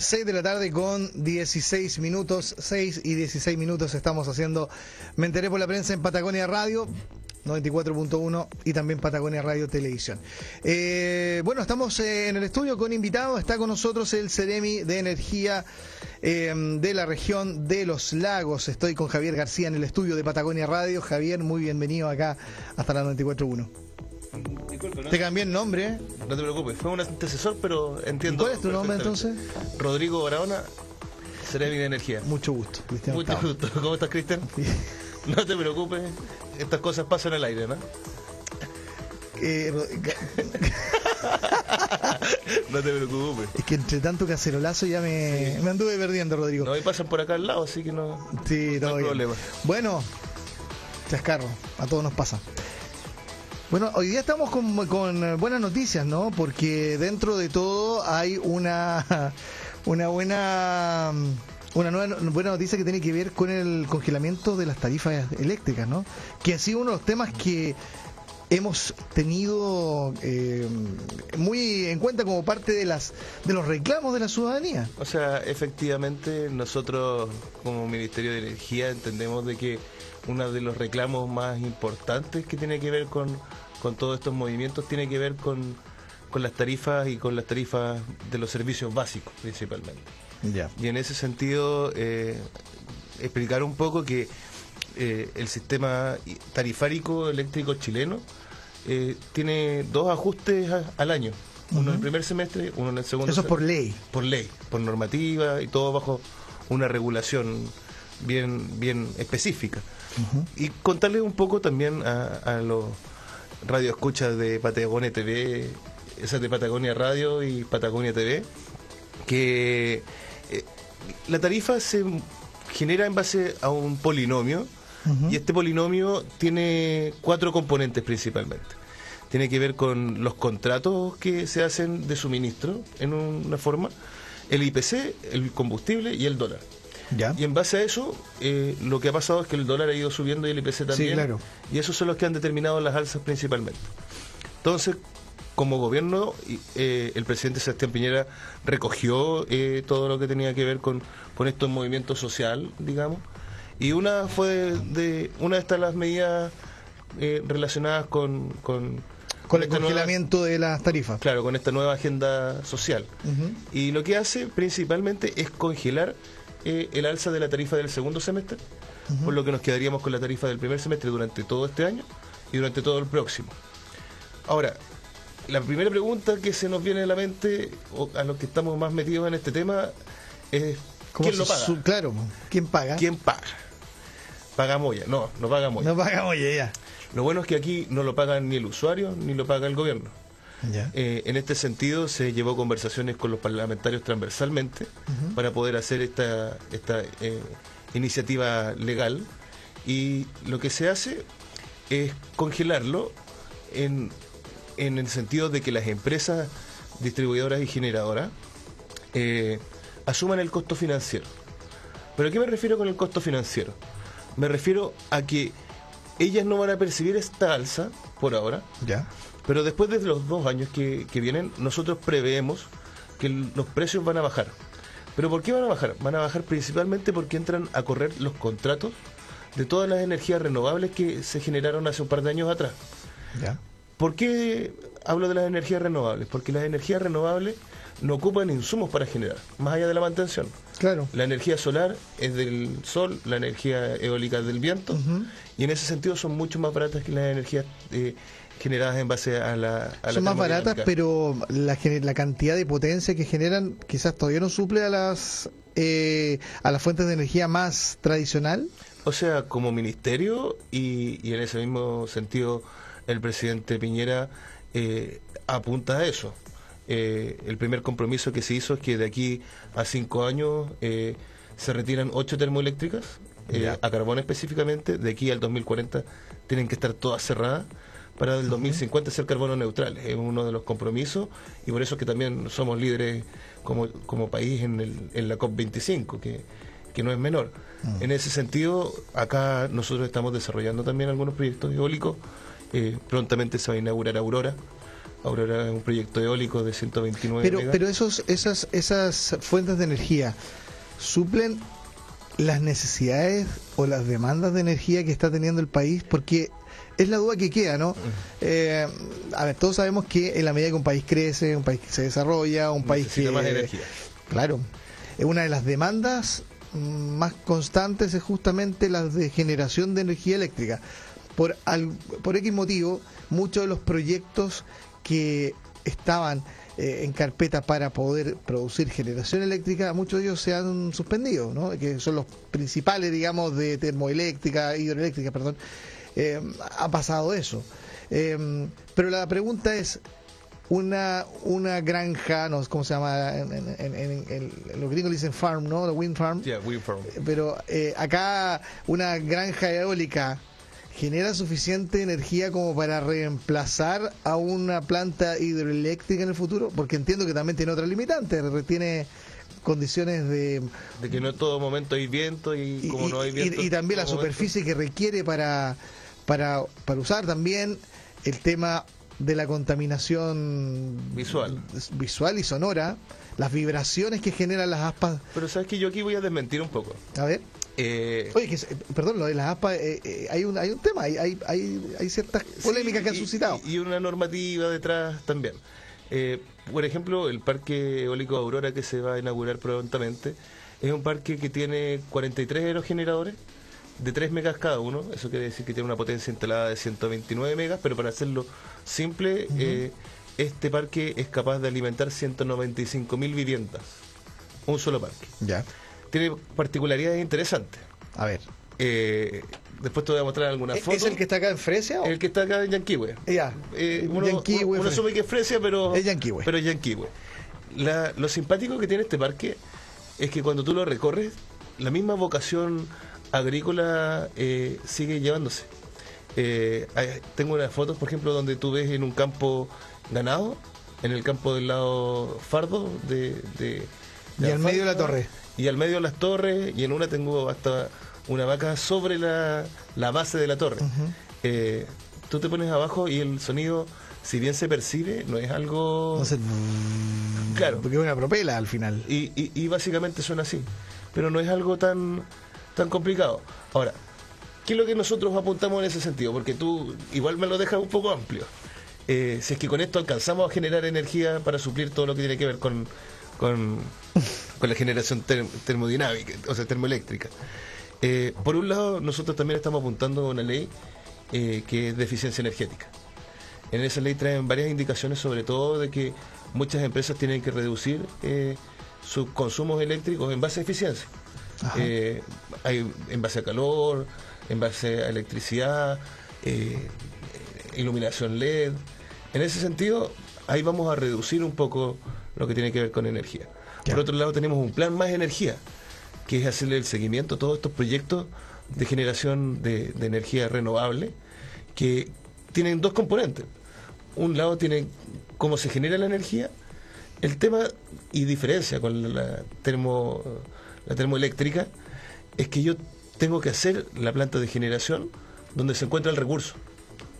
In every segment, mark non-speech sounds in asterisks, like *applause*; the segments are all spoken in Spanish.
6 de la tarde con 16 minutos, 6 y 16 minutos estamos haciendo Me enteré por la prensa en Patagonia Radio. 94.1 y también Patagonia Radio Televisión. Eh, bueno, estamos eh, en el estudio con invitados. Está con nosotros el Ceremi de Energía eh, de la región de los lagos. Estoy con Javier García en el estudio de Patagonia Radio. Javier, muy bienvenido acá hasta la 94.1. Disculpe, ¿no? Te cambié el nombre. No te preocupes, fue un antecesor, pero entiendo. ¿Cuál es tu nombre entonces? Rodrigo Barahona, Ceremi de Energía. Mucho gusto, Cristian. Mucho Octavo. gusto. ¿Cómo estás, Cristian? No te preocupes, estas cosas pasan al aire, ¿no? Eh, *laughs* No te preocupes. es que entre tanto cacerolazo ya me, me anduve perdiendo, Rodrigo. No, y pasan por acá al lado, así que no. Sí, no hay bien. problema. Bueno, chascarro, a todos nos pasa. Bueno, hoy día estamos con, con eh, buenas noticias, ¿no? Porque dentro de todo hay una, *laughs* una buena una nueva buena noticia que tiene que ver con el congelamiento de las tarifas eléctricas, ¿no? Que ha sido uno de los temas que hemos tenido eh, muy en cuenta como parte de las de los reclamos de la ciudadanía. O sea, efectivamente, nosotros como Ministerio de Energía entendemos de que uno de los reclamos más importantes que tiene que ver con, con todos estos movimientos tiene que ver con, con las tarifas y con las tarifas de los servicios básicos principalmente. Ya. Y en ese sentido, eh, explicar un poco que eh, el sistema tarifárico eléctrico chileno eh, tiene dos ajustes a- al año. Uno en el primer semestre, uno en el segundo Eso es por ley. por ley, por normativa y todo bajo una regulación bien, bien específica. Y contarles un poco también a, a los radioescuchas de Patagonia TV, esas de Patagonia Radio y Patagonia TV, que eh, la tarifa se genera en base a un polinomio y este polinomio tiene cuatro componentes principalmente. Tiene que ver con los contratos que se hacen de suministro en una forma, el IPC, el combustible y el dólar. Ya. Y en base a eso, eh, lo que ha pasado es que el dólar ha ido subiendo y el IPC también. claro. Y esos son los que han determinado las alzas principalmente. Entonces, como gobierno, eh, el presidente Sebastián Piñera recogió eh, todo lo que tenía que ver con, con esto en movimiento social, digamos. Y una fue de, de- una de estas las medidas eh, relacionadas con, con, Con el nueva- congelamiento de las tarifas. claro, con esta nueva agenda social. Y lo que hace principalmente es congelar eh, el alza de la tarifa del segundo semestre, por lo que nos quedaríamos con la tarifa del primer semestre durante todo este año y durante todo el próximo. Ahora, la primera pregunta que se nos viene a la mente, o a los que estamos más metidos en este tema, es ¿Cómo ¿quién lo paga? su- claro, ¿quién paga? ¿Quién paga? ¿Paga Moya? No, no paga Moya. No paga, oye, ya. Lo bueno es que aquí no lo paga ni el usuario ni lo paga el gobierno. Eh, en este sentido, se llevó conversaciones con los parlamentarios transversalmente para poder hacer esta, esta eh, iniciativa legal. Y lo que se hace es congelarlo en, en el sentido de que las empresas distribuidoras y generadoras eh, asuman el costo financiero. ¿Pero a qué me refiero con el costo financiero? Me refiero a que ellas no van a percibir esta alza por ahora, Ya. Pero después de los dos años que, que vienen, nosotros preveemos que los precios van a bajar. ¿Pero por qué van a bajar? Van a bajar principalmente porque entran a correr los contratos de todas las energías renovables que se generaron hace un par de años atrás. Ya. ¿Por qué hablo de las energías renovables? Porque las energías renovables no ocupan insumos para generar, más allá de la mantención. Claro. La energía solar es del sol, la energía eólica es del viento, y en ese sentido son mucho más baratas que las energías eh, generadas en base a la... a la Son más baratas, pero la, la cantidad de potencia que generan quizás todavía no suple a las eh, a las fuentes de energía más tradicional. O sea, como ministerio, y, y en ese mismo sentido el presidente Piñera eh, apunta a eso. Eh, el primer compromiso que se hizo es que de aquí a cinco años eh, se retiran ocho termoeléctricas, eh, a carbón específicamente, de aquí al 2040 tienen que estar todas cerradas para el 2050 ser carbono neutral. Es uno de los compromisos y por eso es que también somos líderes como, como país en, el, en la COP25, que, que no es menor. En ese sentido, acá nosotros estamos desarrollando también algunos proyectos eólicos. Eh, prontamente se va a inaugurar Aurora, Aurora es un proyecto eólico de 129 Pero, megas. pero esos, esas, esas fuentes de energía suplen las necesidades o las demandas de energía que está teniendo el país, porque es la duda que queda, ¿no? Eh, a ver, todos sabemos que en la medida que un país crece, un país que se desarrolla, un país Necesita que... más energía. Claro. Es una de las demandas mm, más constantes es justamente la de generación de energía eléctrica. Por, al- por X motivo, muchos de los proyectos que estaban eh, en carpeta para poder producir generación eléctrica, muchos de ellos se han suspendido, ¿no? que son los principales, digamos, de termoeléctrica, hidroeléctrica, perdón. Eh, ha pasado eso. Eh, pero la pregunta es, una una granja, no sé cómo se llama, en, en- en- los gringos dicen farm, ¿no? La wind farm. Yeah, wind farm. Pero eh, acá una granja eólica genera suficiente energía como para reemplazar a una planta hidroeléctrica en el futuro, porque entiendo que también tiene otra limitante, tiene condiciones de De que no en todo momento hay viento y, y, como no hay viento. y también la momento- superficie que requiere para, para, para usar también el tema de la contaminación Visual. visual y sonora, las vibraciones que generan las aspas. Pero sabes que yo aquí voy a desmentir un poco. A ver, Eh, oye, que, se- perdón, lo de las aspas, eh, eh, hay, un, hay un tema, hay, hay, hay, hay ciertas polémicas sí, que han suscitado. Y, y una normativa detrás también. Eh, por ejemplo, el parque eólico Aurora que se va a inaugurar prontamente es un parque que tiene 43 aerogeneradores de 3 megas cada uno. Eso quiere decir que tiene una potencia instalada de 129 megas, pero para hacerlo simple, eh, este parque es capaz de alimentar 195 mil viviendas. Un solo parque. Ya, Tiene particularidades interesantes. a ver. Eh, después te voy a mostrar algunas ¿Es fotos. el que está acá en Fresia? o? El que está acá en Yanquihue. Ya, Eh, uno, Yanquihue, uno- uno que es Fresia, pero Es Yanquihue. Pero es Yanquihue. La- lo simpático que tiene este parque es que cuando tú lo recorres, la misma vocación agrícola eh, sigue llevándose. Eh, tengo unas fotos, por ejemplo, donde tú ves en un campo ganado, en el campo del lado fardo de... de- Y al medio de la torre. Y al medio de las torres, y en una tengo hasta una vaca sobre la, la base de la torre. Eh, tú te pones abajo y el sonido, si bien se percibe, no es algo... No sé, Claro. porque es una propela al final. Y, y- y básicamente suena así. Pero no es algo tan, tan complicado. Ahora, ¿qué es lo que nosotros apuntamos en ese sentido? Porque tú igual me lo dejas un poco amplio. Eh, si es que con esto alcanzamos a generar energía para suplir todo lo que tiene que ver con, con, con la generación term- termodinámica, o sea, termoeléctrica. Eh, por un lado, nosotros también estamos apuntando a una ley eh, que es de eficiencia energética. En esa ley traen varias indicaciones, sobre todo de que muchas empresas tienen que reducir eh, sus consumos eléctricos en base a eficiencia. Hay en base a calor, en base a electricidad, iluminación LED. En ese sentido, ahí vamos a reducir un poco lo que tiene que ver con energía. Por otro lado, tenemos un plan más energía, que es hacerle el seguimiento a todos estos proyectos de generación de, de energía renovable, que tienen dos componentes. Un lado tiene cómo se genera la energía, el tema y diferencia con la termo la termoeléctrica es que yo tengo que hacer la planta de generación donde se encuentra el recurso,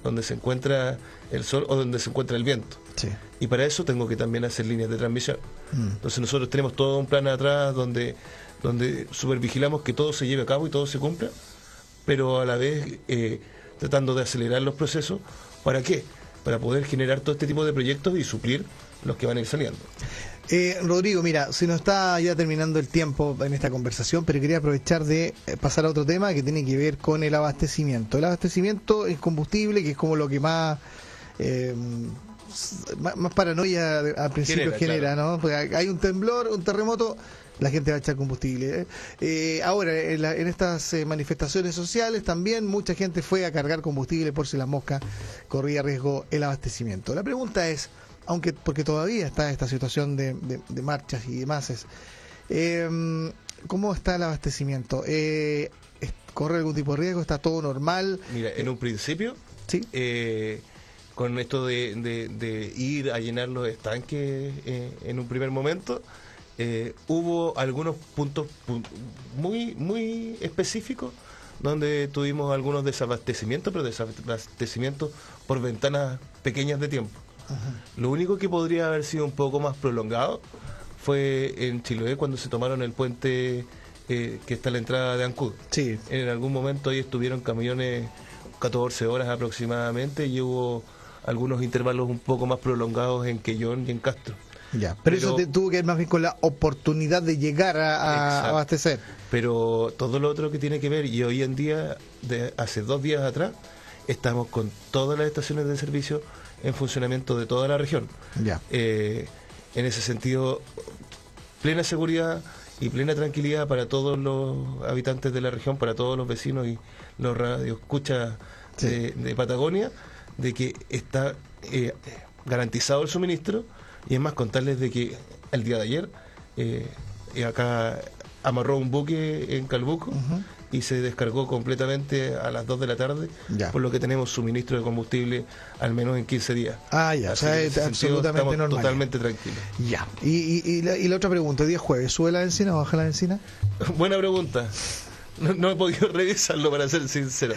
donde se encuentra el sol o donde se encuentra el viento. Sí. Y para eso tengo que también hacer líneas de transmisión. Mm. Entonces nosotros tenemos todo un plan atrás donde, donde supervigilamos que todo se lleve a cabo y todo se cumpla, pero a la vez eh, tratando de acelerar los procesos. ¿Para qué? Para poder generar todo este tipo de proyectos y suplir los que van a ir saliendo. Eh, Rodrigo, mira, se nos está ya terminando el tiempo en esta conversación, pero quería aprovechar de eh, pasar a otro tema que tiene que ver con el abastecimiento. El abastecimiento es combustible, que es como lo que más eh, más, más paranoia al principio Genera, genera, ¿no? Porque hay un temblor, un terremoto, la gente va a echar combustible. ¿eh? Eh, ahora, en, la- en estas eh, manifestaciones sociales también mucha gente fue a cargar combustible por si la mosca corría riesgo el abastecimiento. La pregunta es, aunque porque todavía está esta situación de, de- de marchas y demás, es, eh, ¿cómo está el abastecimiento? Eh, ¿Corre algún tipo de riesgo? ¿Está todo normal? Mira, en un principio, Sí. eh, con esto de, de- de ir a llenar los estanques eh, en un primer momento, eh, hubo algunos puntos pu- muy, muy específicos donde tuvimos algunos desabastecimientos, pero desabastecimientos por ventanas pequeñas de tiempo. Lo único que podría haber sido un poco más prolongado fue en Chiloé cuando se tomaron el puente eh, que está a la entrada de Ancud. Sí. En algún momento ahí estuvieron camiones 14 horas aproximadamente y hubo algunos intervalos un poco más prolongados en Quellón y en Castro. Ya, pero, eso te- tuvo que ver más bien con la oportunidad de llegar a, a abastecer. Pero todo lo otro que tiene que ver, y hoy en día, de hace dos días atrás, estamos con todas las estaciones de servicio en funcionamiento de toda la región. Ya. Eh, en ese sentido, plena seguridad y plena tranquilidad para todos los habitantes de la región, para todos los vecinos y los radioescuchas Sí. de, de Patagonia, de que está eh, garantizado el suministro y es más contarles de que el día de ayer eh, acá amarró un buque en Calbuco. Y se descargó completamente a las 2 de la tarde, Ya. por lo que tenemos suministro de combustible al menos en 15 días. Ah, ya, o sea, es absolutamente estamos normal. Totalmente tranquilos. Ya. Y, y, y la, y la otra pregunta, ¿día jueves? ¿Sube la benzina o baja la benzina? *laughs* Buena pregunta. No, no he podido *laughs* revisarlo para ser sincero.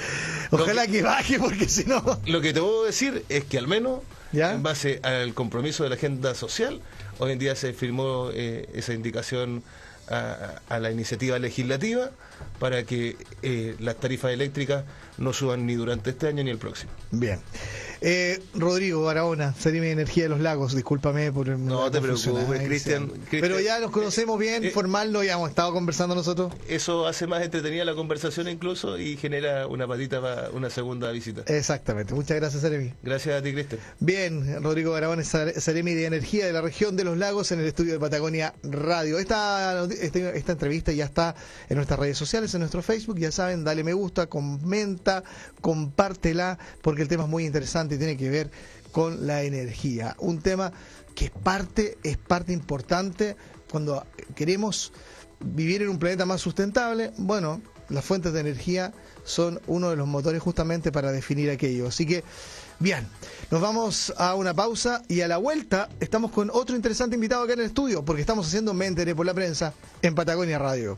Ojalá que, que baje, porque si no. lo que te puedo decir es que al menos, ¿Ya? en base al compromiso de la agenda social, hoy en día se firmó eh, esa indicación a, a la iniciativa legislativa para que eh, las tarifas eléctricas no suban ni durante este año ni el próximo. Bien. Eh, Rodrigo Barahona, Seremi de Energía de los Lagos, discúlpame por el- No te preocupes, ¿eh? Cristian. Pero ya nos conocemos bien, Eh, formal, lo ya hemos estado conversando nosotros. Eso hace más entretenida la conversación incluso y genera una patita para una segunda visita. Exactamente. Muchas gracias, Seremi. Gracias a ti, Cristian. Bien, Rodrigo Barahona, Seremi de Energía de la región de los lagos en el estudio de Patagonia Radio. Esta, este- esta entrevista ya está en nuestras redes sociales, en nuestro Facebook. Ya saben, dale me gusta, comenta, compártela, porque el tema es muy interesante y tiene que ver con la energía. Un tema que es parte, es parte importante cuando queremos vivir en un planeta más sustentable. Bueno, las fuentes de energía son uno de los motores justamente para definir aquello. Así que, bien, nos vamos a una pausa y a la vuelta estamos con otro interesante invitado acá en el estudio, porque estamos haciendo Me Enteré por la prensa en Patagonia Radio.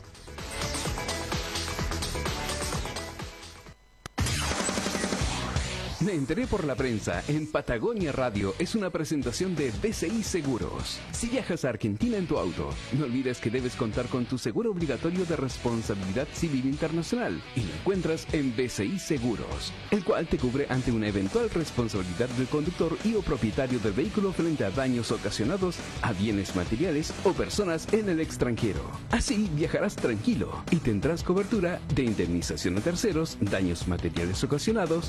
Me enteré por la prensa en Patagonia Radio es una presentación de BCI Seguros. Si viajas a Argentina en tu auto, no olvides que debes contar con tu seguro obligatorio de responsabilidad civil internacional y lo encuentras en BCI Seguros, el cual te cubre ante una eventual responsabilidad del conductor y o propietario del vehículo frente a daños ocasionados a bienes materiales o personas en el extranjero. Así viajarás tranquilo y tendrás cobertura de indemnización a terceros, daños materiales ocasionados